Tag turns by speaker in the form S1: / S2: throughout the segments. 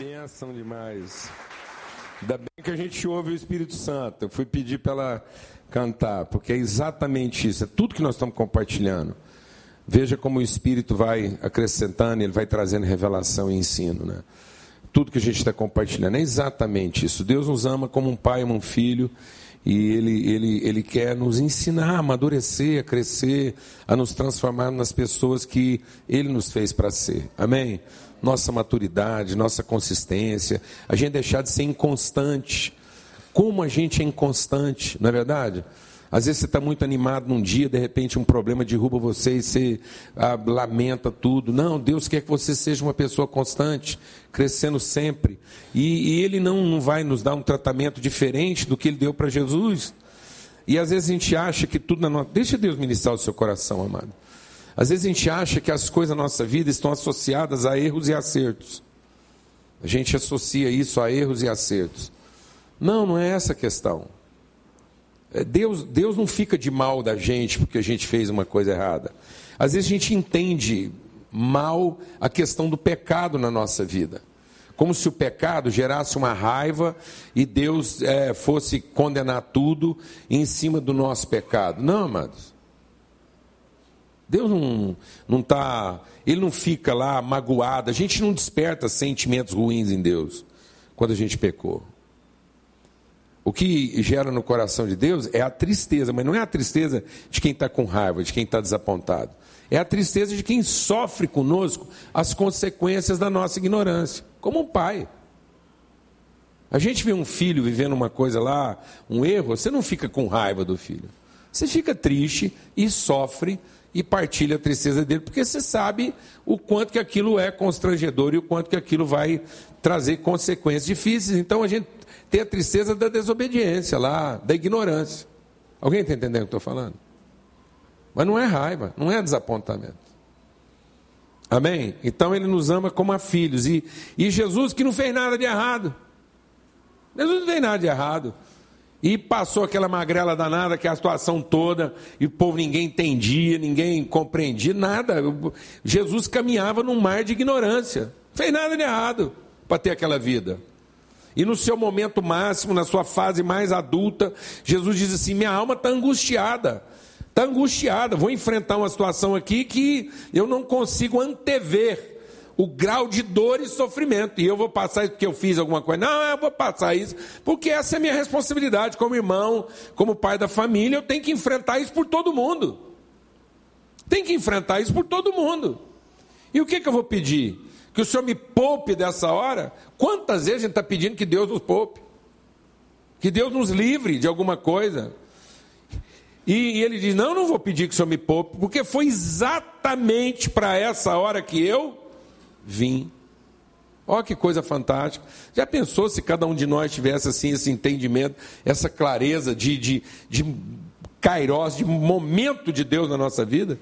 S1: Benção demais. Ainda bem que a gente ouve o Espírito Santo. Eu fui pedir para ela cantar, porque é exatamente isso, é tudo que nós estamos compartilhando. Veja como o Espírito vai acrescentando, ele vai trazendo revelação e ensino, né? Tudo que a gente está compartilhando é exatamente isso. Deus nos ama como um pai ama um filho. E ele, ele, ele quer nos ensinar a amadurecer, a crescer, a nos transformar nas pessoas que Ele nos fez para ser. Amém? Nossa maturidade, nossa consistência, a gente deixar de ser inconstante. Como a gente é inconstante, não é verdade? Às vezes você está muito animado num dia, de repente um problema derruba você e você ah, lamenta tudo. Não, Deus quer que você seja uma pessoa constante, crescendo sempre. E, e Ele não, não vai nos dar um tratamento diferente do que Ele deu para Jesus. E às vezes a gente acha que tudo na nossa. Deixa Deus ministrar o seu coração, amado. Às vezes a gente acha que as coisas na nossa vida estão associadas a erros e acertos. A gente associa isso a erros e acertos. Não, não é essa a questão. É, Deus, Deus não fica de mal da gente porque a gente fez uma coisa errada. Às vezes a gente entende mal a questão do pecado na nossa vida. Como se o pecado gerasse uma raiva e Deus é, fosse condenar tudo em cima do nosso pecado. Não, amados. Deus não, não tá, ele não fica lá magoado. A gente não desperta sentimentos ruins em Deus quando a gente pecou. O que gera no coração de Deus é a tristeza, mas não é a tristeza de quem está com raiva, de quem está desapontado. É a tristeza de quem sofre conosco as consequências da nossa ignorância, como um pai. A gente vê um filho vivendo uma coisa lá, um erro, você não fica com raiva do filho. Você fica triste e sofre e partilha a tristeza dele, porque você sabe o quanto que aquilo é constrangedor e o quanto que aquilo vai trazer consequências difíceis. Então a gente tem a tristeza da desobediência lá, da ignorância. Alguém está entendendo o que eu estou falando? Mas não é raiva, não é desapontamento. Amém? Então ele nos ama como a filhos. E, e Jesus que não fez nada de errado. Jesus não fez nada de errado. E passou aquela magrela danada, que é a situação toda, e o povo ninguém entendia, ninguém compreendia, nada. Jesus caminhava num mar de ignorância. Não fez nada de errado para ter aquela vida. E no seu momento máximo, na sua fase mais adulta, Jesus diz assim: Minha alma está angustiada, está angustiada. Vou enfrentar uma situação aqui que eu não consigo antever o grau de dor e sofrimento. E eu vou passar isso porque eu fiz alguma coisa. Não, eu vou passar isso porque essa é minha responsabilidade como irmão, como pai da família. Eu tenho que enfrentar isso por todo mundo. Tem que enfrentar isso por todo mundo. E o que, que eu vou pedir? Que o Senhor me poupe dessa hora? Quantas vezes a gente está pedindo que Deus nos poupe? Que Deus nos livre de alguma coisa? E, e ele diz: Não, não vou pedir que o Senhor me poupe, porque foi exatamente para essa hora que eu vim. Olha que coisa fantástica. Já pensou se cada um de nós tivesse assim esse entendimento, essa clareza de, de, de kairós, de momento de Deus na nossa vida?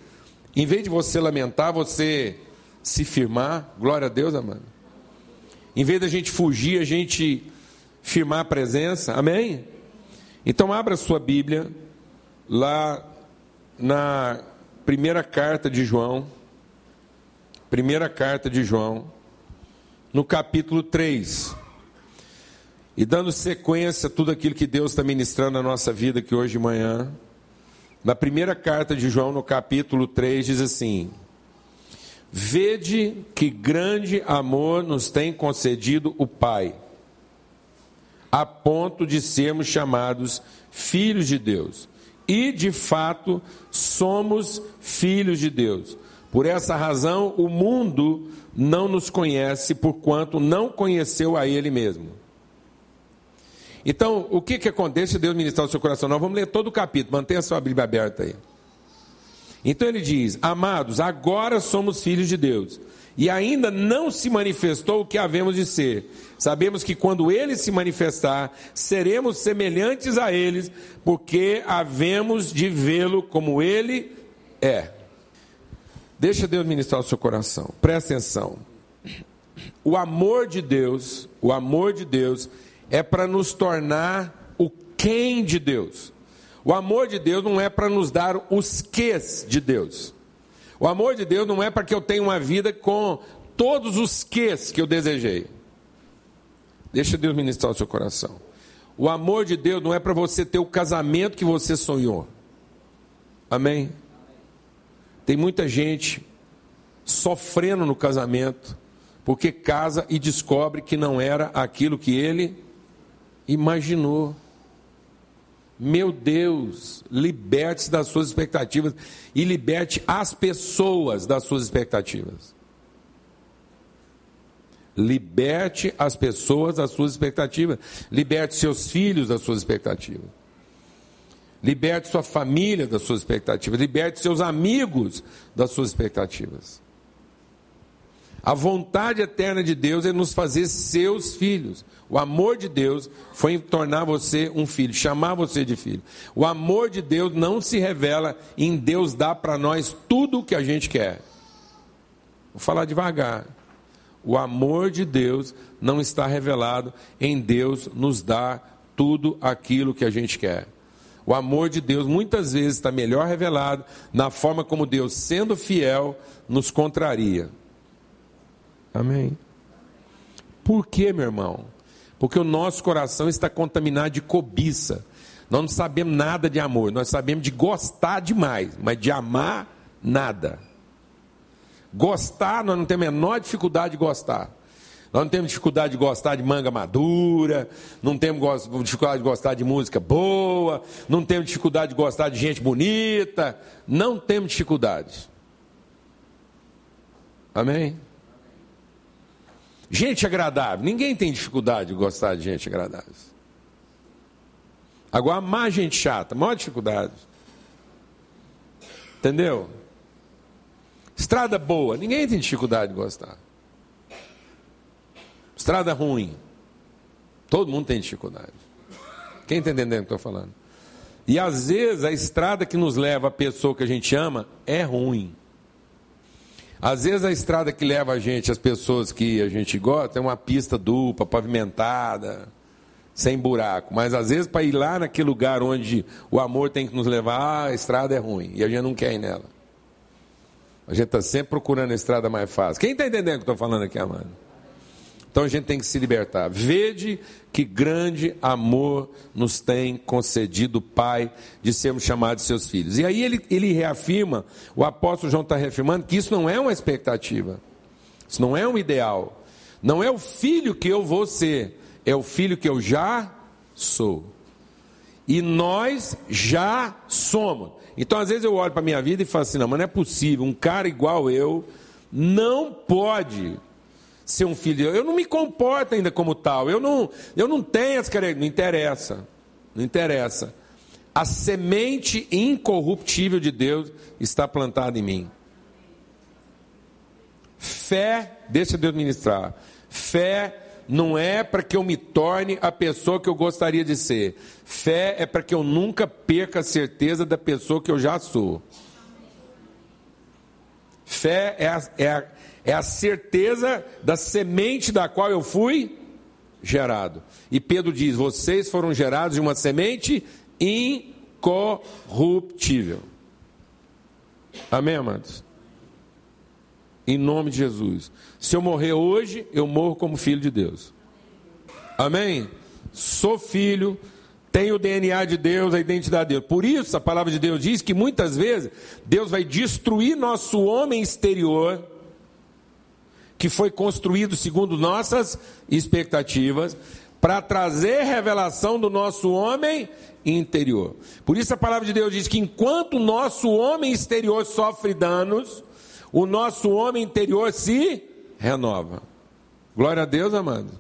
S1: Em vez de você lamentar, você se firmar. Glória a Deus, amado. Em vez da gente fugir, a gente firmar a presença. Amém? Então, abra sua Bíblia lá na primeira carta de João. Primeira carta de João, no capítulo 3. E dando sequência a tudo aquilo que Deus está ministrando na nossa vida aqui hoje de manhã. Na primeira carta de João, no capítulo 3, diz assim: Vede que grande amor nos tem concedido o Pai, a ponto de sermos chamados filhos de Deus. E, de fato, somos filhos de Deus. Por essa razão, o mundo não nos conhece, porquanto não conheceu a Ele mesmo. Então, o que, que acontece? Deus ministrar o seu coração. Nós vamos ler todo o capítulo, mantenha a sua Bíblia aberta aí. Então ele diz: Amados, agora somos filhos de Deus, e ainda não se manifestou o que havemos de ser. Sabemos que quando ele se manifestar, seremos semelhantes a eles, porque havemos de vê-lo como ele é. Deixa Deus ministrar o seu coração. Presta atenção. O amor de Deus, o amor de Deus é para nos tornar o quem de Deus. O amor de Deus não é para nos dar os ques de Deus. O amor de Deus não é para que eu tenha uma vida com todos os ques que eu desejei. Deixa Deus ministrar o seu coração. O amor de Deus não é para você ter o casamento que você sonhou. Amém? Tem muita gente sofrendo no casamento porque casa e descobre que não era aquilo que ele imaginou. Meu Deus, liberte-se das suas expectativas e liberte as pessoas das suas expectativas. Liberte as pessoas das suas expectativas. Liberte seus filhos das suas expectativas. Liberte sua família das suas expectativas. Liberte seus amigos das suas expectativas. A vontade eterna de Deus é nos fazer seus filhos. O amor de Deus foi tornar você um filho, chamar você de filho. O amor de Deus não se revela em Deus dar para nós tudo o que a gente quer. Vou falar devagar. O amor de Deus não está revelado em Deus nos dar tudo aquilo que a gente quer. O amor de Deus muitas vezes está melhor revelado na forma como Deus, sendo fiel, nos contraria. Amém. Por quê, meu irmão? Porque o nosso coração está contaminado de cobiça. Nós não sabemos nada de amor, nós sabemos de gostar demais, mas de amar, nada. Gostar, nós não temos a menor dificuldade de gostar. Nós não temos dificuldade de gostar de manga madura, não temos dificuldade de gostar de música boa, não temos dificuldade de gostar de gente bonita, não temos dificuldade. Amém? Gente agradável, ninguém tem dificuldade de gostar de gente agradável. Agora, amar gente chata, maior dificuldade. Entendeu? Estrada boa, ninguém tem dificuldade de gostar. Estrada ruim, todo mundo tem dificuldade. Quem está entendendo o que estou falando? E às vezes a estrada que nos leva à pessoa que a gente ama é ruim. Às vezes a estrada que leva a gente, as pessoas que a gente gosta, é uma pista dupla, pavimentada, sem buraco. Mas às vezes para ir lá naquele lugar onde o amor tem que nos levar, a estrada é ruim e a gente não quer ir nela. A gente está sempre procurando a estrada mais fácil. Quem está entendendo o que eu estou falando aqui, amado? Então a gente tem que se libertar. Vede que grande amor nos tem concedido o Pai de sermos chamados seus filhos. E aí ele, ele reafirma, o apóstolo João está reafirmando que isso não é uma expectativa, isso não é um ideal, não é o filho que eu vou ser, é o filho que eu já sou. E nós já somos. Então, às vezes, eu olho para a minha vida e falo assim: não, mas não é possível, um cara igual eu não pode ser um filho. Eu não me comporto ainda como tal. Eu não, eu não tenho as características. Não interessa. Não interessa. A semente incorruptível de Deus está plantada em mim. Fé, deixa Deus ministrar. Fé não é para que eu me torne a pessoa que eu gostaria de ser. Fé é para que eu nunca perca a certeza da pessoa que eu já sou. Fé é a, é a, é a certeza da semente da qual eu fui gerado. E Pedro diz: vocês foram gerados de uma semente incorruptível. Amém, amados? em nome de Jesus. Se eu morrer hoje, eu morro como filho de Deus. Amém? Sou filho, tenho o DNA de Deus, a identidade de Deus. Por isso, a palavra de Deus diz que muitas vezes Deus vai destruir nosso homem exterior, que foi construído segundo nossas expectativas, para trazer revelação do nosso homem interior. Por isso a palavra de Deus diz que enquanto o nosso homem exterior sofre danos, o nosso homem interior se renova. Glória a Deus, amado.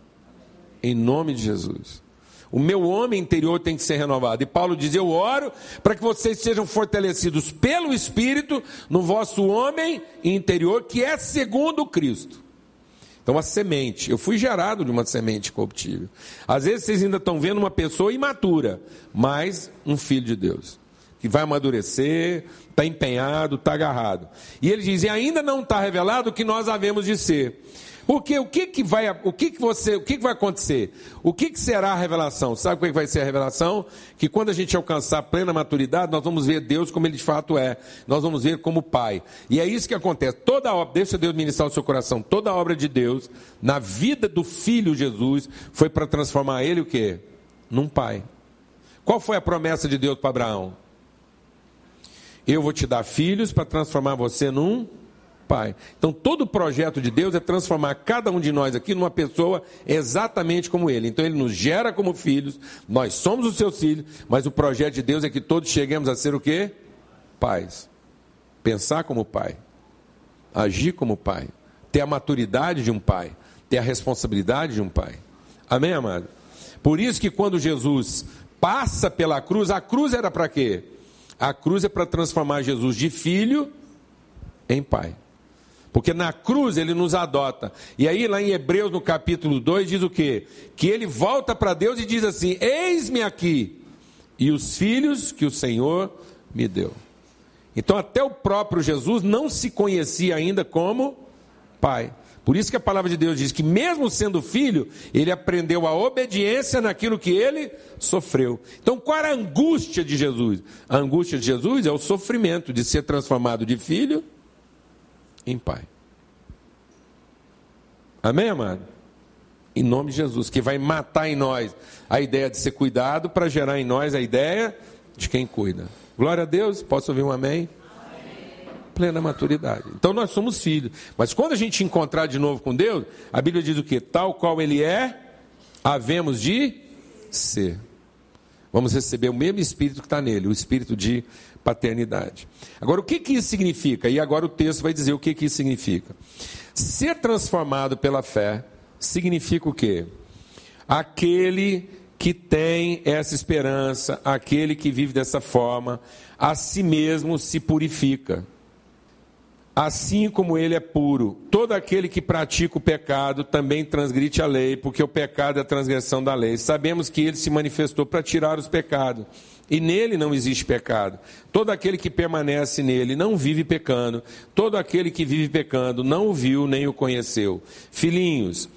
S1: Em nome de Jesus. O meu homem interior tem que ser renovado. E Paulo diz: Eu oro para que vocês sejam fortalecidos pelo Espírito no vosso homem interior, que é segundo Cristo. Então, a semente. Eu fui gerado de uma semente corruptível. Às vezes vocês ainda estão vendo uma pessoa imatura, mas um filho de Deus que vai amadurecer, está empenhado, está agarrado. E ele diz: e ainda não está revelado o que nós havemos de ser, Porque o que, que vai, o que, que você, o que, que vai acontecer? O que, que será a revelação? Sabe o que vai ser a revelação? Que quando a gente alcançar plena maturidade, nós vamos ver Deus como Ele de fato é. Nós vamos ver como Pai. E é isso que acontece. Toda obra, deixa Deus ministrar o seu coração. Toda obra de Deus na vida do Filho Jesus foi para transformar ele o quê? Num pai. Qual foi a promessa de Deus para Abraão? Eu vou te dar filhos para transformar você num pai. Então, todo o projeto de Deus é transformar cada um de nós aqui numa pessoa exatamente como ele. Então, ele nos gera como filhos, nós somos os seus filhos, mas o projeto de Deus é que todos cheguemos a ser o quê? Pais. Pensar como pai, agir como pai, ter a maturidade de um pai, ter a responsabilidade de um pai. Amém, amado? Por isso que quando Jesus passa pela cruz, a cruz era para quê? A cruz é para transformar Jesus de filho em pai. Porque na cruz ele nos adota. E aí, lá em Hebreus, no capítulo 2, diz o quê? Que ele volta para Deus e diz assim: Eis-me aqui, e os filhos que o Senhor me deu. Então, até o próprio Jesus não se conhecia ainda como pai. Por isso que a palavra de Deus diz que, mesmo sendo filho, ele aprendeu a obediência naquilo que ele sofreu. Então, qual era a angústia de Jesus? A angústia de Jesus é o sofrimento de ser transformado de filho em pai. Amém, amado? Em nome de Jesus, que vai matar em nós a ideia de ser cuidado para gerar em nós a ideia de quem cuida. Glória a Deus, posso ouvir um amém? amém? Plena maturidade. Então nós somos filhos. Mas quando a gente encontrar de novo com Deus, a Bíblia diz o que? Tal qual Ele é, havemos de ser. Vamos receber o mesmo espírito que está nele, o espírito de paternidade. Agora, o que, que isso significa? E agora o texto vai dizer o que, que isso significa. Ser transformado pela fé significa o quê? Aquele que tem essa esperança, aquele que vive dessa forma, a si mesmo se purifica. Assim como ele é puro, todo aquele que pratica o pecado também transgride a lei, porque o pecado é a transgressão da lei. Sabemos que ele se manifestou para tirar os pecados. E nele não existe pecado. Todo aquele que permanece nele não vive pecando. Todo aquele que vive pecando não o viu nem o conheceu. Filhinhos,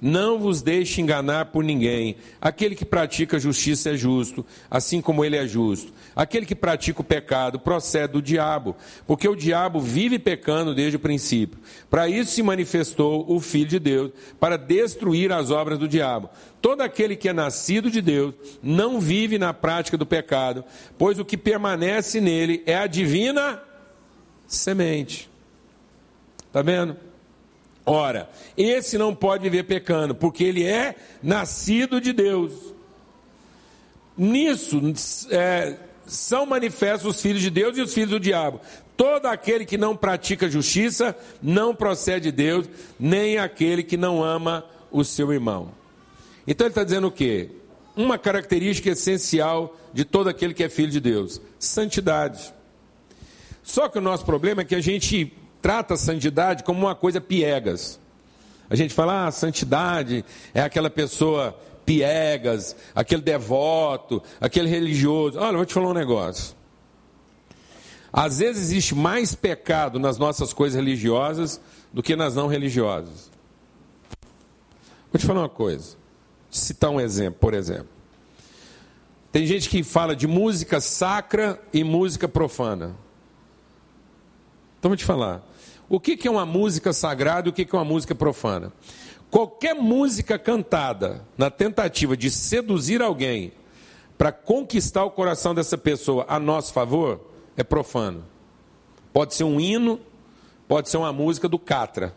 S1: não vos deixe enganar por ninguém. Aquele que pratica justiça é justo, assim como ele é justo. Aquele que pratica o pecado procede do diabo, porque o diabo vive pecando desde o princípio. Para isso se manifestou o Filho de Deus, para destruir as obras do diabo. Todo aquele que é nascido de Deus não vive na prática do pecado, pois o que permanece nele é a divina semente. Está vendo? Ora, esse não pode viver pecando, porque ele é nascido de Deus. Nisso é, são manifestos os filhos de Deus e os filhos do diabo. Todo aquele que não pratica justiça não procede de Deus, nem aquele que não ama o seu irmão. Então ele está dizendo o quê? Uma característica essencial de todo aquele que é filho de Deus: santidade. Só que o nosso problema é que a gente trata a santidade como uma coisa piegas. A gente fala, ah, santidade é aquela pessoa piegas, aquele devoto, aquele religioso. Olha, eu vou te falar um negócio. Às vezes existe mais pecado nas nossas coisas religiosas do que nas não religiosas. Vou te falar uma coisa. Citar um exemplo, por exemplo. Tem gente que fala de música sacra e música profana. Então vou te falar. O que é uma música sagrada e o que é uma música profana? Qualquer música cantada na tentativa de seduzir alguém para conquistar o coração dessa pessoa a nosso favor é profano. Pode ser um hino, pode ser uma música do Catra.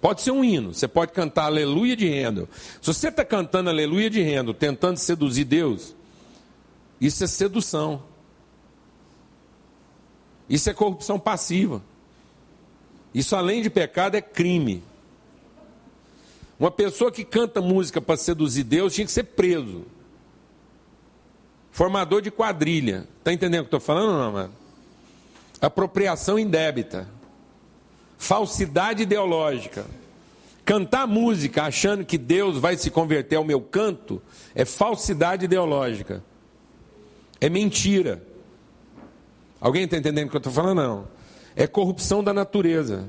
S1: Pode ser um hino, você pode cantar Aleluia de Rendo. Se você está cantando Aleluia de Rendo, tentando seduzir Deus, isso é sedução. Isso é corrupção passiva. Isso, além de pecado, é crime. Uma pessoa que canta música para seduzir Deus tinha que ser preso. Formador de quadrilha. Está entendendo o que estou falando, não, mano? Apropriação indébita. Falsidade ideológica. Cantar música achando que Deus vai se converter ao meu canto é falsidade ideológica. É mentira. Alguém está entendendo o que eu estou falando? Não é corrupção da natureza.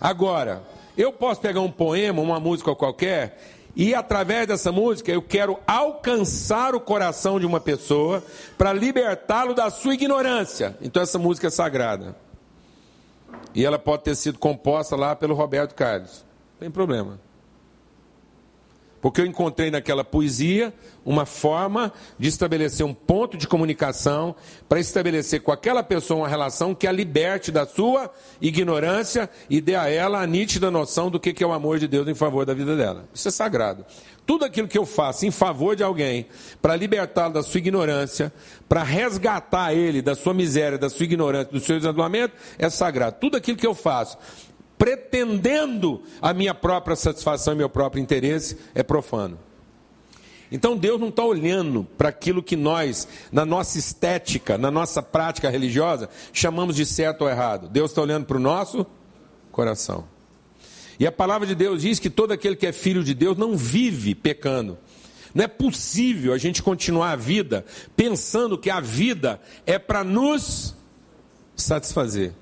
S1: Agora, eu posso pegar um poema, uma música qualquer, e através dessa música eu quero alcançar o coração de uma pessoa para libertá-lo da sua ignorância. Então essa música é sagrada. E ela pode ter sido composta lá pelo Roberto Carlos. Não tem problema. Porque eu encontrei naquela poesia uma forma de estabelecer um ponto de comunicação para estabelecer com aquela pessoa uma relação que a liberte da sua ignorância e dê a ela a nítida noção do que é o amor de Deus em favor da vida dela. Isso é sagrado. Tudo aquilo que eu faço em favor de alguém, para libertá-lo da sua ignorância, para resgatar ele da sua miséria, da sua ignorância, do seu isolamento, é sagrado. Tudo aquilo que eu faço pretendendo a minha própria satisfação e meu próprio interesse, é profano. Então Deus não está olhando para aquilo que nós, na nossa estética, na nossa prática religiosa, chamamos de certo ou errado. Deus está olhando para o nosso coração. E a palavra de Deus diz que todo aquele que é filho de Deus não vive pecando. Não é possível a gente continuar a vida pensando que a vida é para nos satisfazer.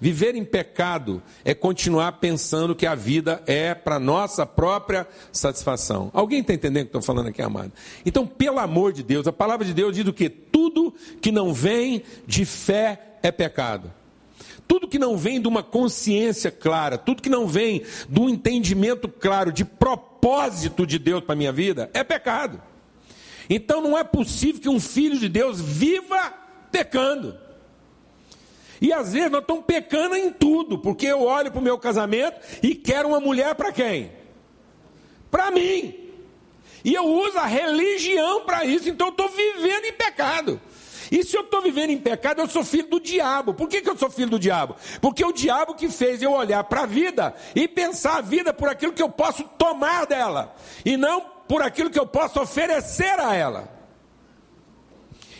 S1: Viver em pecado é continuar pensando que a vida é para nossa própria satisfação. Alguém está entendendo o que estou falando aqui, amado? Então, pelo amor de Deus, a palavra de Deus diz o que? Tudo que não vem de fé é pecado. Tudo que não vem de uma consciência clara, tudo que não vem de um entendimento claro de propósito de Deus para a minha vida, é pecado. Então não é possível que um filho de Deus viva pecando. E às vezes nós estamos pecando em tudo, porque eu olho para o meu casamento e quero uma mulher para quem? Para mim. E eu uso a religião para isso, então eu estou vivendo em pecado. E se eu estou vivendo em pecado, eu sou filho do diabo. Por que, que eu sou filho do diabo? Porque o diabo que fez eu olhar para a vida e pensar a vida por aquilo que eu posso tomar dela, e não por aquilo que eu posso oferecer a ela.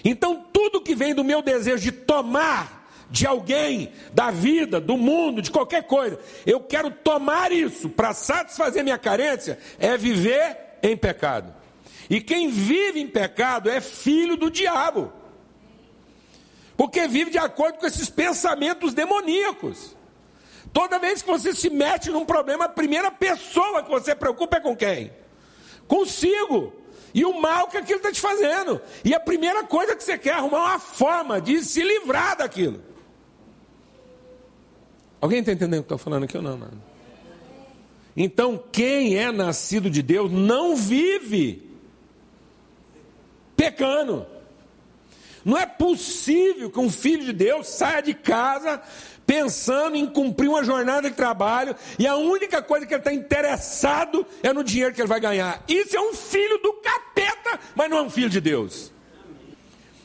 S1: Então, tudo que vem do meu desejo de tomar de alguém, da vida, do mundo, de qualquer coisa. Eu quero tomar isso para satisfazer minha carência, é viver em pecado. E quem vive em pecado é filho do diabo. Porque vive de acordo com esses pensamentos demoníacos. Toda vez que você se mete num problema, a primeira pessoa que você preocupa é com quem? Consigo. E o mal que aquilo está te fazendo. E a primeira coisa que você quer é arrumar uma forma de se livrar daquilo. Alguém está entendendo o que estou falando aqui ou não, não? Então, quem é nascido de Deus não vive pecando. Não é possível que um filho de Deus saia de casa pensando em cumprir uma jornada de trabalho e a única coisa que ele está interessado é no dinheiro que ele vai ganhar. Isso é um filho do capeta, mas não é um filho de Deus.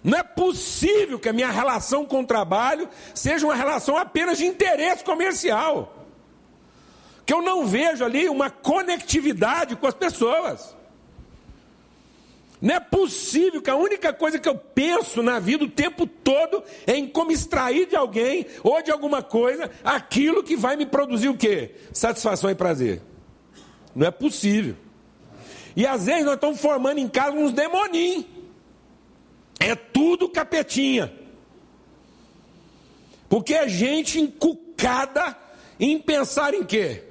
S1: Não é possível que a minha relação com o trabalho seja uma relação apenas de interesse comercial. Que eu não vejo ali uma conectividade com as pessoas. Não é possível que a única coisa que eu penso na vida o tempo todo é em como extrair de alguém ou de alguma coisa aquilo que vai me produzir o quê? Satisfação e prazer. Não é possível. E às vezes nós estamos formando em casa uns demoninhos. É tudo capetinha. Porque é gente encucada em pensar em quê?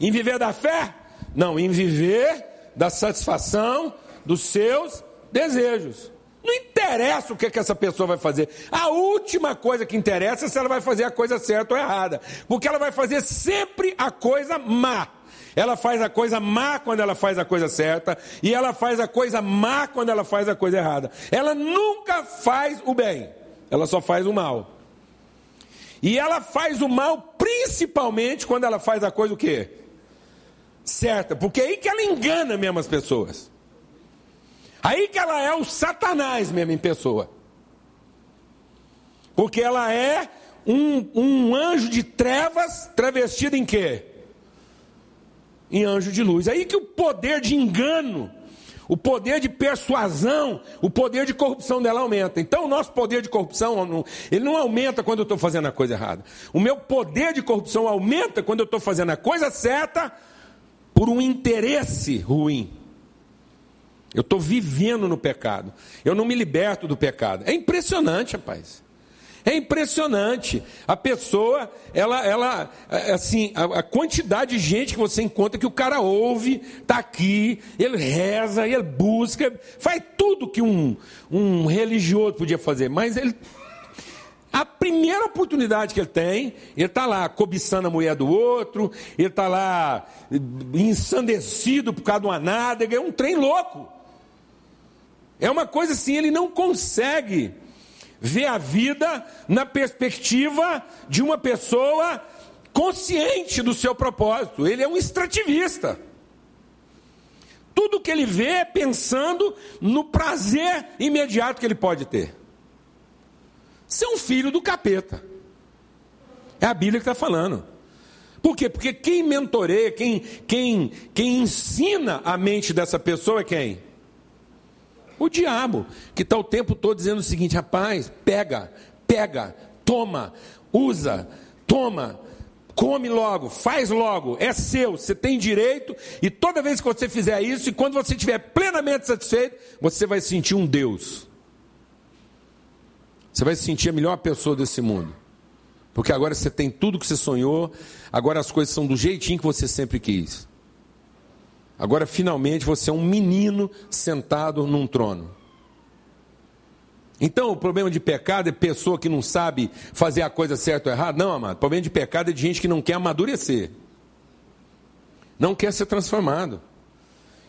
S1: Em viver da fé? Não, em viver da satisfação dos seus desejos. Não interessa o que, que essa pessoa vai fazer. A última coisa que interessa é se ela vai fazer a coisa certa ou errada. Porque ela vai fazer sempre a coisa má. Ela faz a coisa má quando ela faz a coisa certa, e ela faz a coisa má quando ela faz a coisa errada. Ela nunca faz o bem, ela só faz o mal. E ela faz o mal principalmente quando ela faz a coisa o quê? Certa, porque é aí que ela engana mesmo as pessoas. Aí que ela é o Satanás mesmo em pessoa. Porque ela é um, um anjo de trevas travestido em quê? Em anjo de luz. Aí que o poder de engano, o poder de persuasão, o poder de corrupção dela aumenta. Então, o nosso poder de corrupção, ele não aumenta quando eu estou fazendo a coisa errada. O meu poder de corrupção aumenta quando eu estou fazendo a coisa certa por um interesse ruim. Eu estou vivendo no pecado. Eu não me liberto do pecado. É impressionante, rapaz. É impressionante. A pessoa, ela, ela, é, assim, a, a, quantidade de gente que você encontra que o cara ouve, está aqui, ele reza, ele busca, faz tudo que um, um religioso podia fazer, mas ele. A primeira oportunidade que ele tem, ele está lá cobiçando a mulher do outro, ele está lá ensandecido por causa de uma nádega, é um trem louco. É uma coisa assim, ele não consegue vê a vida na perspectiva de uma pessoa consciente do seu propósito. Ele é um extrativista. Tudo que ele vê é pensando no prazer imediato que ele pode ter. Ser um filho do capeta. É a Bíblia que está falando. Por quê? Porque quem mentoreia, quem, quem, quem ensina a mente dessa pessoa é quem? O diabo, que está o tempo todo dizendo o seguinte: rapaz, pega, pega, toma, usa, toma, come logo, faz logo, é seu, você tem direito, e toda vez que você fizer isso, e quando você estiver plenamente satisfeito, você vai sentir um Deus. Você vai se sentir a melhor pessoa desse mundo. Porque agora você tem tudo que você sonhou, agora as coisas são do jeitinho que você sempre quis. Agora, finalmente, você é um menino sentado num trono. Então, o problema de pecado é pessoa que não sabe fazer a coisa certa ou errada? Não, amado. O problema de pecado é de gente que não quer amadurecer. Não quer ser transformado.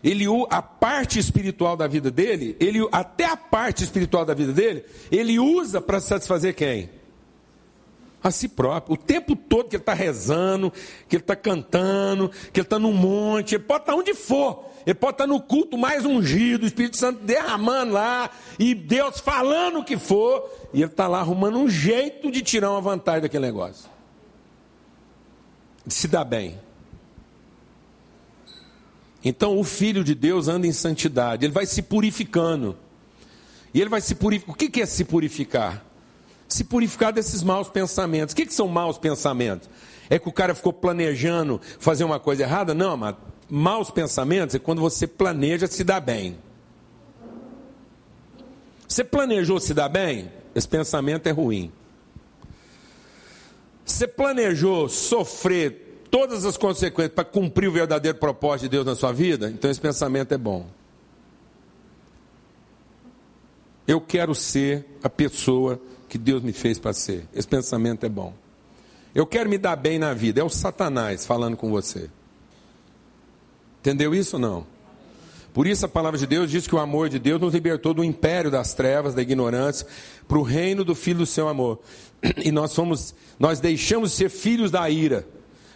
S1: Ele, a parte espiritual da vida dele, ele, até a parte espiritual da vida dele, ele usa para satisfazer quem? A si próprio. O tempo todo que ele está rezando, que ele está cantando, que ele está no monte, ele pode estar tá onde for. Ele pode estar tá no culto mais ungido, o Espírito Santo derramando lá, e Deus falando o que for, e ele está lá arrumando um jeito de tirar uma vantagem daquele negócio. De se dar bem. Então o Filho de Deus anda em santidade, ele vai se purificando. E ele vai se purificar. O que é se purificar? Se purificar desses maus pensamentos. O que, que são maus pensamentos? É que o cara ficou planejando fazer uma coisa errada? Não, mas maus pensamentos é quando você planeja se dar bem. Você planejou se dar bem? Esse pensamento é ruim. Você planejou sofrer todas as consequências para cumprir o verdadeiro propósito de Deus na sua vida? Então esse pensamento é bom. Eu quero ser a pessoa que Deus me fez para ser. Esse pensamento é bom. Eu quero me dar bem na vida. É o Satanás falando com você. Entendeu isso ou não? Por isso a palavra de Deus diz que o amor de Deus nos libertou do império das trevas, da ignorância, para o reino do Filho do seu amor. E nós somos, nós deixamos de ser filhos da ira.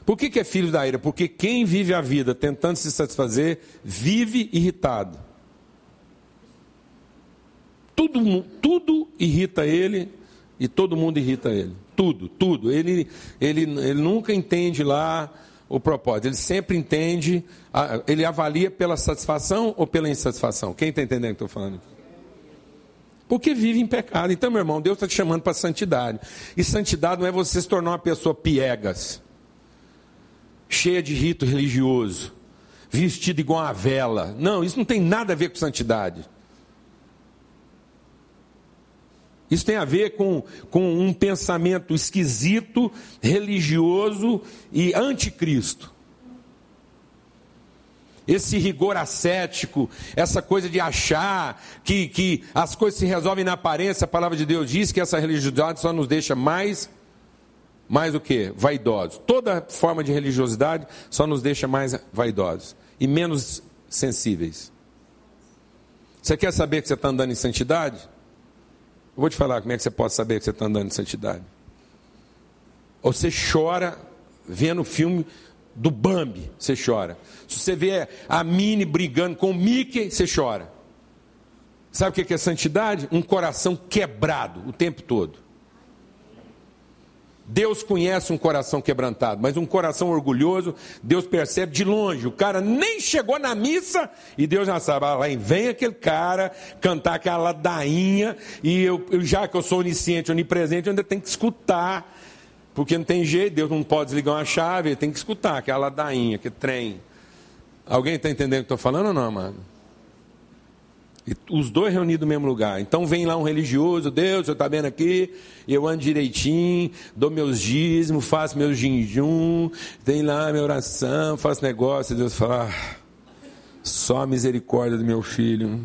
S1: Por que, que é filho da ira? Porque quem vive a vida tentando se satisfazer, vive irritado. Tudo, tudo irrita ele, e todo mundo irrita ele. Tudo, tudo. Ele, ele, ele nunca entende lá o propósito. Ele sempre entende, ele avalia pela satisfação ou pela insatisfação. Quem está entendendo o que estou falando? Porque vive em pecado. Então, meu irmão, Deus está te chamando para santidade. E santidade não é você se tornar uma pessoa piegas, cheia de rito religioso, vestida igual a vela. Não, isso não tem nada a ver com santidade. Isso tem a ver com, com um pensamento esquisito, religioso e anticristo. Esse rigor ascético, essa coisa de achar que, que as coisas se resolvem na aparência, a palavra de Deus diz que essa religiosidade só nos deixa mais, mais o que? Vaidosos. Toda forma de religiosidade só nos deixa mais vaidosos e menos sensíveis. Você quer saber que você está andando em santidade? Eu vou te falar como é que você pode saber que você está andando em santidade. Você chora vendo o filme do Bambi, você chora. Se você vê a Minnie brigando com o Mickey, você chora. Sabe o que é santidade? Um coração quebrado o tempo todo. Deus conhece um coração quebrantado, mas um coração orgulhoso, Deus percebe de longe. O cara nem chegou na missa e Deus já sabe, ah, lá vem aquele cara cantar aquela ladainha, e eu, já que eu sou onisciente, onipresente, eu ainda tenho que escutar, porque não tem jeito, Deus não pode desligar uma chave, ele tem que escutar aquela ladainha, aquele trem. Alguém está entendendo o que estou falando ou não, amado? Os dois reunidos no mesmo lugar. Então vem lá um religioso, Deus, você está vendo aqui, eu ando direitinho, dou meus dízimos, faço meu jejum, tem lá minha oração, faço negócio, e Deus fala, ah, só a misericórdia do meu filho.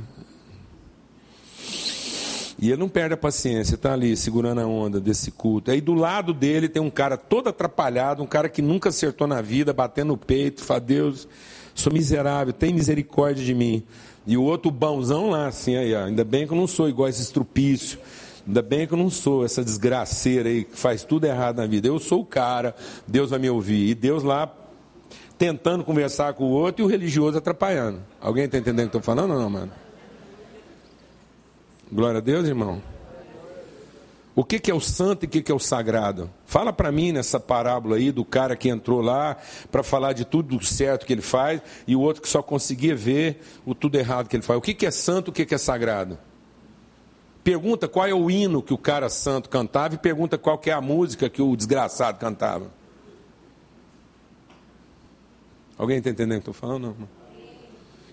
S1: E ele não perde a paciência, está ali segurando a onda desse culto. Aí do lado dele tem um cara todo atrapalhado, um cara que nunca acertou na vida, batendo no peito, fala, Deus, sou miserável, tem misericórdia de mim. E o outro bãozão lá, assim, aí, ó, ainda bem que eu não sou igual esse estrupício. Ainda bem que eu não sou essa desgraceira aí que faz tudo errado na vida. Eu sou o cara, Deus vai me ouvir. E Deus lá tentando conversar com o outro e o religioso atrapalhando. Alguém está entendendo o que eu estou falando ou não, mano? Glória a Deus, irmão. O que, que é o santo e o que, que é o sagrado? Fala para mim nessa parábola aí do cara que entrou lá para falar de tudo certo que ele faz e o outro que só conseguia ver o tudo errado que ele faz. O que, que é santo e o que, que é sagrado? Pergunta qual é o hino que o cara santo cantava e pergunta qual que é a música que o desgraçado cantava. Alguém está entendendo o que eu estou falando? Não.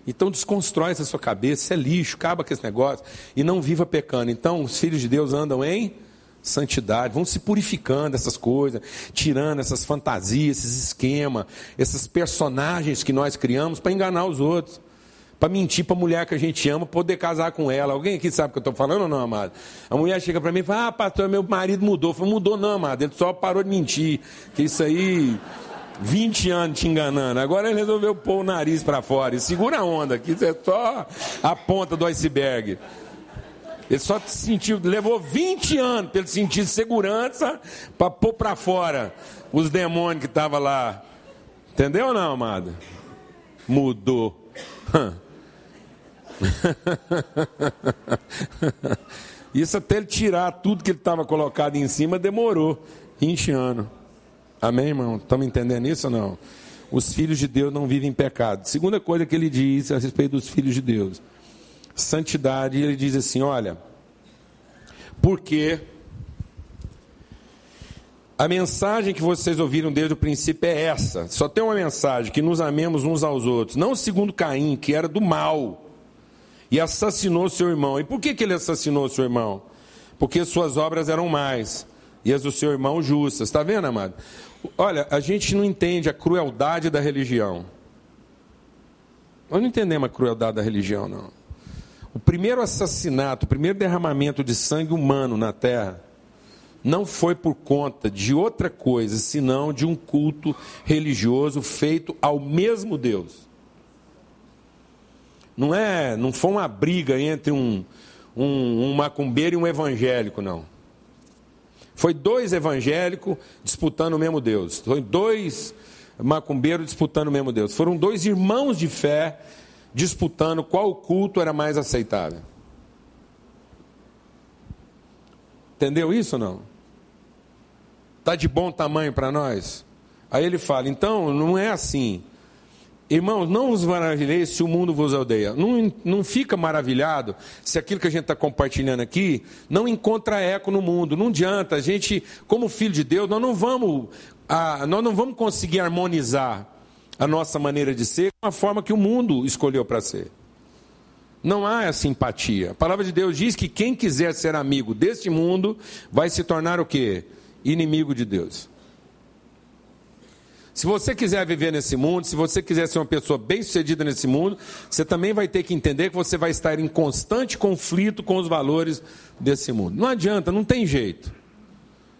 S1: Então desconstrói essa sua cabeça, isso é lixo, acaba com esse negócio e não viva pecando. Então os filhos de Deus andam em santidade, vão se purificando essas coisas, tirando essas fantasias, esses esquemas, esses personagens que nós criamos para enganar os outros, para mentir para a mulher que a gente ama, poder casar com ela. Alguém aqui sabe o que eu estou falando ou não, amado? A mulher chega para mim e fala: Ah, pastor, meu marido mudou. Eu falo, mudou não, amado, ele só parou de mentir. Que isso aí 20 anos te enganando. Agora ele resolveu pôr o nariz para fora. E segura a onda, que isso é só a ponta do iceberg. Ele só sentiu, levou 20 anos para ele sentir segurança para pôr para fora os demônios que estavam lá. Entendeu ou não, amada? Mudou. Isso até ele tirar tudo que ele estava colocado em cima demorou 20 anos. Amém, irmão? Estamos entendendo isso ou não? Os filhos de Deus não vivem em pecado. Segunda coisa que ele diz a respeito dos filhos de Deus: santidade. Ele diz assim: olha, porque a mensagem que vocês ouviram desde o princípio é essa. Só tem uma mensagem: que nos amemos uns aos outros. Não segundo Caim, que era do mal e assassinou seu irmão. E por que, que ele assassinou seu irmão? Porque suas obras eram mais e as do seu irmão justas. Está vendo, amado? Olha, a gente não entende a crueldade da religião. Nós não entendemos a crueldade da religião, não. O primeiro assassinato, o primeiro derramamento de sangue humano na terra não foi por conta de outra coisa, senão de um culto religioso feito ao mesmo Deus. Não é, não foi uma briga entre um, um, um macumbeiro e um evangélico, não. Foi dois evangélicos disputando o mesmo Deus. Foi dois macumbeiros disputando o mesmo Deus. Foram dois irmãos de fé disputando qual culto era mais aceitável. Entendeu isso ou não? Está de bom tamanho para nós? Aí ele fala: então, não é assim. Irmãos, não vos maravilheis se o mundo vos odeia. Não, não fica maravilhado se aquilo que a gente está compartilhando aqui não encontra eco no mundo. Não adianta. A gente, como filho de Deus, nós não vamos, ah, nós não vamos conseguir harmonizar a nossa maneira de ser com a forma que o mundo escolheu para ser. Não há a simpatia. A palavra de Deus diz que quem quiser ser amigo deste mundo vai se tornar o quê? Inimigo de Deus. Se você quiser viver nesse mundo, se você quiser ser uma pessoa bem-sucedida nesse mundo, você também vai ter que entender que você vai estar em constante conflito com os valores desse mundo. Não adianta, não tem jeito.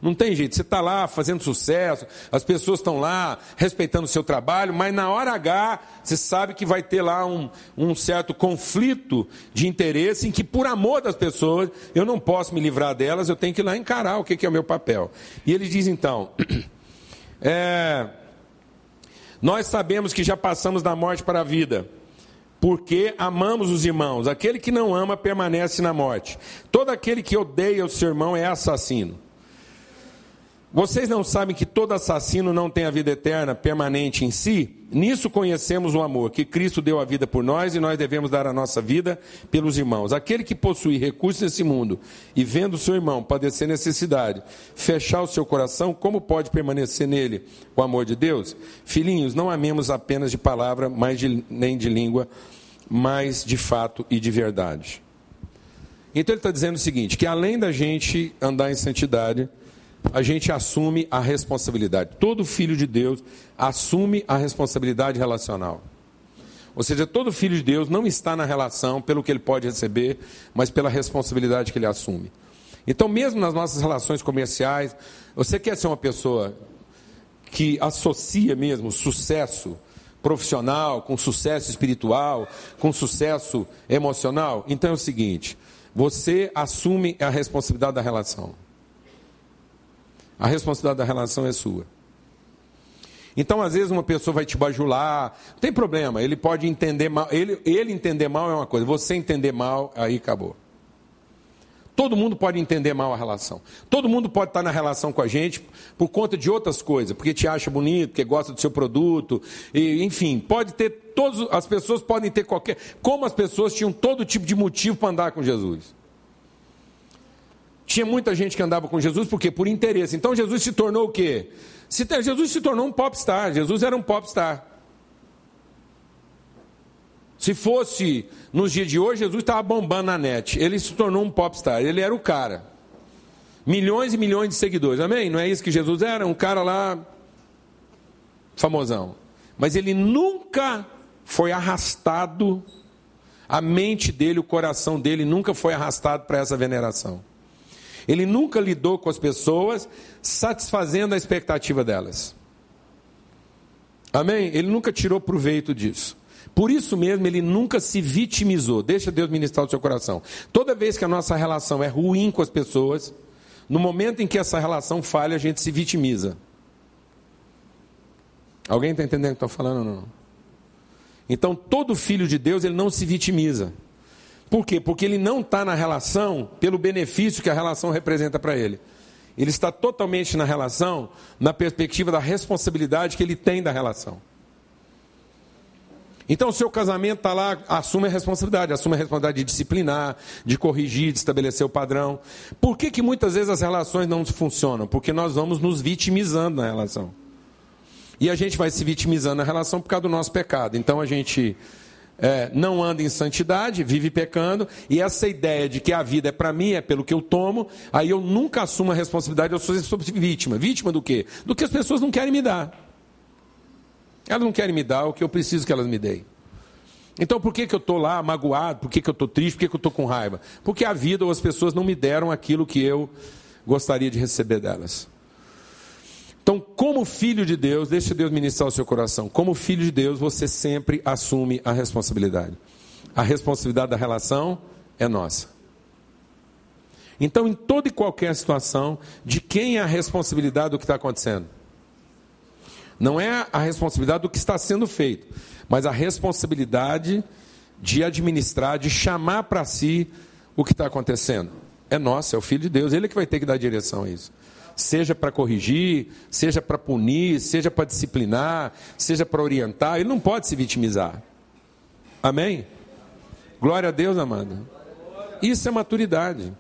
S1: Não tem jeito. Você está lá fazendo sucesso, as pessoas estão lá respeitando o seu trabalho, mas na hora H você sabe que vai ter lá um, um certo conflito de interesse em que, por amor das pessoas, eu não posso me livrar delas, eu tenho que ir lá encarar o que, que é o meu papel. E ele diz então. É, nós sabemos que já passamos da morte para a vida, porque amamos os irmãos. Aquele que não ama permanece na morte. Todo aquele que odeia o seu irmão é assassino. Vocês não sabem que todo assassino não tem a vida eterna permanente em si? Nisso conhecemos o amor, que Cristo deu a vida por nós e nós devemos dar a nossa vida pelos irmãos. Aquele que possui recursos nesse mundo e vendo seu irmão padecer necessidade, fechar o seu coração, como pode permanecer nele o amor de Deus? Filhinhos, não amemos apenas de palavra, mas de, nem de língua, mas de fato e de verdade. Então ele está dizendo o seguinte: que além da gente andar em santidade, a gente assume a responsabilidade. Todo filho de Deus assume a responsabilidade relacional. Ou seja, todo filho de Deus não está na relação pelo que ele pode receber, mas pela responsabilidade que ele assume. Então, mesmo nas nossas relações comerciais, você quer ser uma pessoa que associa mesmo sucesso profissional com sucesso espiritual, com sucesso emocional? Então é o seguinte: você assume a responsabilidade da relação. A responsabilidade da relação é sua. Então, às vezes, uma pessoa vai te bajular, não tem problema, ele pode entender mal, ele, ele entender mal é uma coisa, você entender mal, aí acabou. Todo mundo pode entender mal a relação. Todo mundo pode estar na relação com a gente por conta de outras coisas, porque te acha bonito, porque gosta do seu produto, e, enfim, pode ter todos, as pessoas podem ter qualquer, como as pessoas tinham todo tipo de motivo para andar com Jesus. Tinha muita gente que andava com Jesus porque por interesse. Então Jesus se tornou o quê? Jesus se tornou um popstar. Jesus era um popstar. Se fosse nos dias de hoje, Jesus estava bombando na net. Ele se tornou um popstar. Ele era o cara. Milhões e milhões de seguidores. Amém? Não é isso que Jesus era? Um cara lá famosão. Mas ele nunca foi arrastado, a mente dele, o coração dele nunca foi arrastado para essa veneração. Ele nunca lidou com as pessoas satisfazendo a expectativa delas. Amém? Ele nunca tirou proveito disso. Por isso mesmo, ele nunca se vitimizou. Deixa Deus ministrar o seu coração. Toda vez que a nossa relação é ruim com as pessoas, no momento em que essa relação falha, a gente se vitimiza. Alguém está entendendo o que estou falando ou não? Então, todo filho de Deus, ele não se vitimiza. Por quê? Porque ele não está na relação pelo benefício que a relação representa para ele. Ele está totalmente na relação na perspectiva da responsabilidade que ele tem da relação. Então, o seu casamento está lá, assume a responsabilidade, assume a responsabilidade de disciplinar, de corrigir, de estabelecer o padrão. Por que, que muitas vezes as relações não funcionam? Porque nós vamos nos vitimizando na relação. E a gente vai se vitimizando na relação por causa do nosso pecado. Então a gente é, não anda em santidade, vive pecando, e essa ideia de que a vida é para mim, é pelo que eu tomo, aí eu nunca assumo a responsabilidade, eu sou, vítima. Vítima do quê? Do que as pessoas não querem me dar. Elas não querem me dar o que eu preciso que elas me deem. Então por que, que eu estou lá magoado? Por que, que eu estou triste? Por que, que eu estou com raiva? Porque a vida ou as pessoas não me deram aquilo que eu gostaria de receber delas. Então, como filho de Deus, deixa Deus ministrar o seu coração. Como filho de Deus, você sempre assume a responsabilidade. A responsabilidade da relação é nossa. Então, em toda e qualquer situação, de quem é a responsabilidade do que está acontecendo? Não é a responsabilidade do que está sendo feito, mas a responsabilidade de administrar, de chamar para si o que está acontecendo. É nossa, é o Filho de Deus, ele é que vai ter que dar direção a isso. Seja para corrigir, seja para punir, seja para disciplinar, seja para orientar, ele não pode se vitimizar. Amém? Glória a Deus, amado. Isso é maturidade.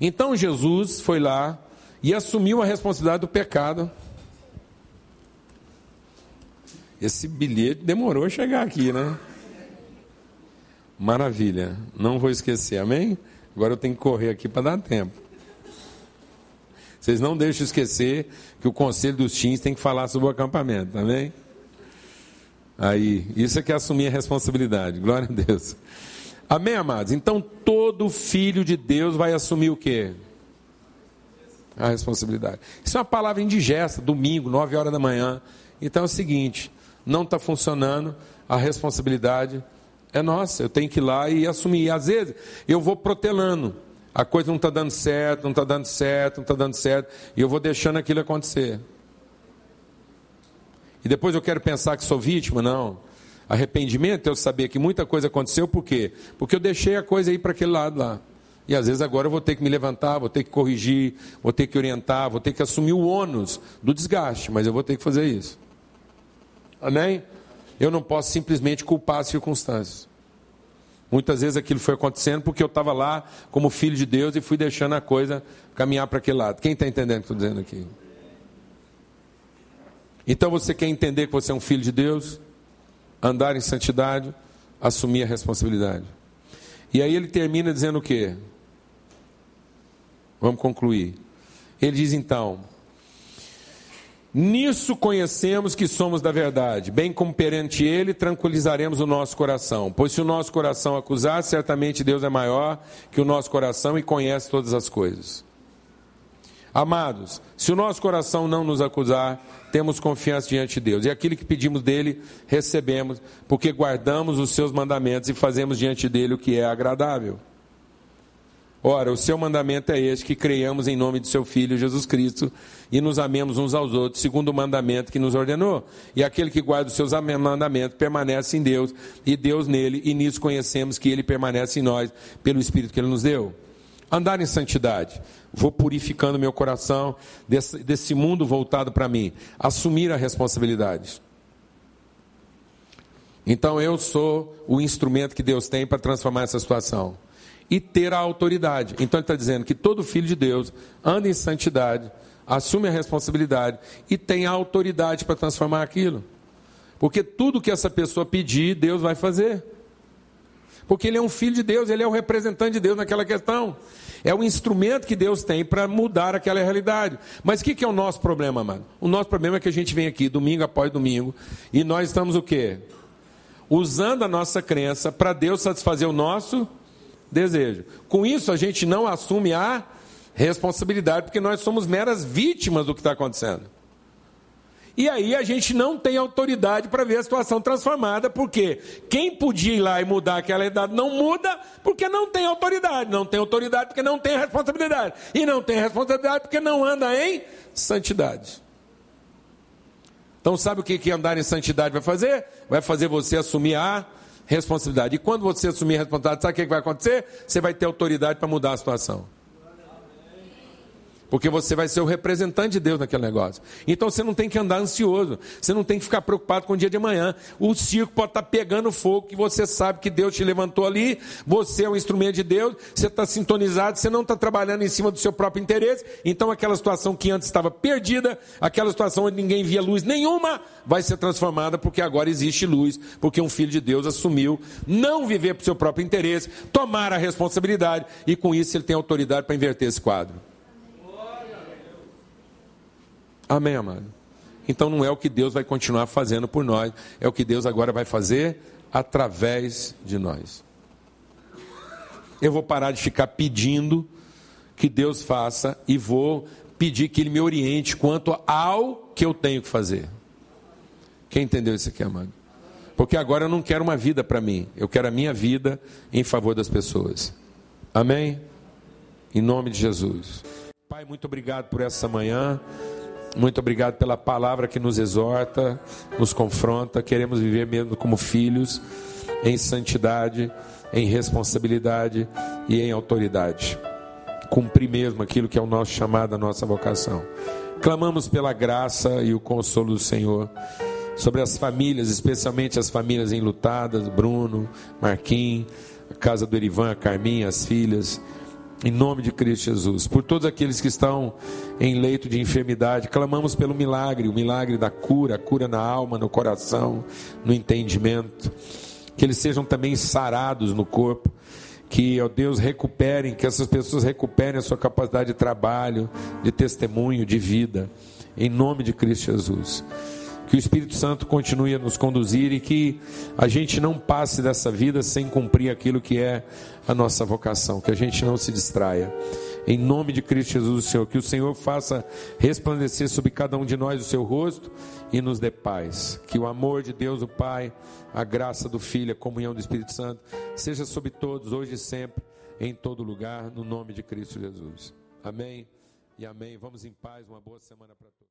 S1: Então Jesus foi lá e assumiu a responsabilidade do pecado esse bilhete demorou a chegar aqui, né? Maravilha. Não vou esquecer, amém? Agora eu tenho que correr aqui para dar tempo. Vocês não deixem esquecer que o conselho dos teens tem que falar sobre o acampamento, amém? Aí, isso é que é assumir a responsabilidade. Glória a Deus. Amém, amados? Então todo filho de Deus vai assumir o quê? A responsabilidade. Isso é uma palavra indigesta, domingo, 9 horas da manhã. Então é o seguinte: não está funcionando, a responsabilidade é nossa. Eu tenho que ir lá e assumir. E às vezes eu vou protelando. A coisa não está dando certo, não está dando certo, não está dando certo. E eu vou deixando aquilo acontecer. E depois eu quero pensar que sou vítima? Não. Arrependimento é eu saber que muita coisa aconteceu, por quê? Porque eu deixei a coisa ir para aquele lado lá. E às vezes agora eu vou ter que me levantar, vou ter que corrigir, vou ter que orientar, vou ter que assumir o ônus do desgaste, mas eu vou ter que fazer isso. Amém? Eu não posso simplesmente culpar as circunstâncias. Muitas vezes aquilo foi acontecendo porque eu estava lá como filho de Deus e fui deixando a coisa caminhar para aquele lado. Quem está entendendo o que estou dizendo aqui? Então você quer entender que você é um filho de Deus? andar em santidade, assumir a responsabilidade. E aí ele termina dizendo o quê? Vamos concluir. Ele diz então: Nisso conhecemos que somos da verdade, bem como perante Ele tranquilizaremos o nosso coração. Pois se o nosso coração acusar, certamente Deus é maior que o nosso coração e conhece todas as coisas. Amados, se o nosso coração não nos acusar, temos confiança diante de Deus. E aquilo que pedimos dele, recebemos, porque guardamos os seus mandamentos e fazemos diante dele o que é agradável. Ora, o seu mandamento é este: que creiamos em nome de seu Filho Jesus Cristo e nos amemos uns aos outros, segundo o mandamento que nos ordenou. E aquele que guarda os seus mandamentos permanece em Deus e Deus nele, e nisso conhecemos que ele permanece em nós pelo Espírito que ele nos deu. Andar em santidade, vou purificando meu coração desse, desse mundo voltado para mim, assumir a responsabilidade. Então eu sou o instrumento que Deus tem para transformar essa situação e ter a autoridade. Então ele está dizendo que todo filho de Deus anda em santidade, assume a responsabilidade e tem a autoridade para transformar aquilo. Porque tudo que essa pessoa pedir, Deus vai fazer. Porque ele é um filho de Deus, ele é o representante de Deus naquela questão. É o instrumento que Deus tem para mudar aquela realidade. Mas o que, que é o nosso problema, mano? O nosso problema é que a gente vem aqui domingo após domingo e nós estamos o quê? Usando a nossa crença para Deus satisfazer o nosso desejo. Com isso, a gente não assume a responsabilidade, porque nós somos meras vítimas do que está acontecendo. E aí a gente não tem autoridade para ver a situação transformada, porque quem podia ir lá e mudar aquela idade não muda, porque não tem autoridade. Não tem autoridade porque não tem responsabilidade. E não tem responsabilidade porque não anda em santidade. Então, sabe o que, que andar em santidade vai fazer? Vai fazer você assumir a responsabilidade. E quando você assumir a responsabilidade, sabe o que vai acontecer? Você vai ter autoridade para mudar a situação. Porque você vai ser o representante de Deus naquele negócio. Então você não tem que andar ansioso. Você não tem que ficar preocupado com o dia de amanhã. O circo pode estar pegando fogo, que você sabe que Deus te levantou ali. Você é um instrumento de Deus. Você está sintonizado. Você não está trabalhando em cima do seu próprio interesse. Então aquela situação que antes estava perdida, aquela situação onde ninguém via luz nenhuma, vai ser transformada porque agora existe luz. Porque um filho de Deus assumiu não viver para o seu próprio interesse, tomar a responsabilidade. E com isso ele tem autoridade para inverter esse quadro. Amém, amado? Então não é o que Deus vai continuar fazendo por nós, é o que Deus agora vai fazer através de nós. Eu vou parar de ficar pedindo que Deus faça e vou pedir que Ele me oriente quanto ao que eu tenho que fazer. Quem entendeu isso aqui, amado? Porque agora eu não quero uma vida para mim, eu quero a minha vida em favor das pessoas. Amém? Em nome de Jesus. Pai, muito obrigado por essa manhã. Muito obrigado pela palavra que nos exorta, nos confronta. Queremos viver mesmo como filhos, em santidade, em responsabilidade e em autoridade. Cumprir mesmo aquilo que é o nosso chamado, a nossa vocação. Clamamos pela graça e o consolo do Senhor sobre as famílias, especialmente as famílias enlutadas, Bruno, Marquinhos, a casa do Erivan, a Carminha, as filhas em nome de Cristo Jesus. Por todos aqueles que estão em leito de enfermidade, clamamos pelo milagre, o milagre da cura, a cura na alma, no coração, no entendimento. Que eles sejam também sarados no corpo. Que, ó Deus, recuperem, que essas pessoas recuperem a sua capacidade de trabalho, de testemunho, de vida. Em nome de Cristo Jesus que o Espírito Santo continue a nos conduzir e que a gente não passe dessa vida sem cumprir aquilo que é a nossa vocação, que a gente não se distraia. Em nome de Cristo Jesus, Senhor, que o Senhor faça resplandecer sobre cada um de nós o seu rosto e nos dê paz. Que o amor de Deus, o Pai, a graça do Filho, a comunhão do Espírito Santo, seja sobre todos, hoje e sempre, em todo lugar, no nome de Cristo Jesus. Amém e amém. Vamos em paz, uma boa semana para todos.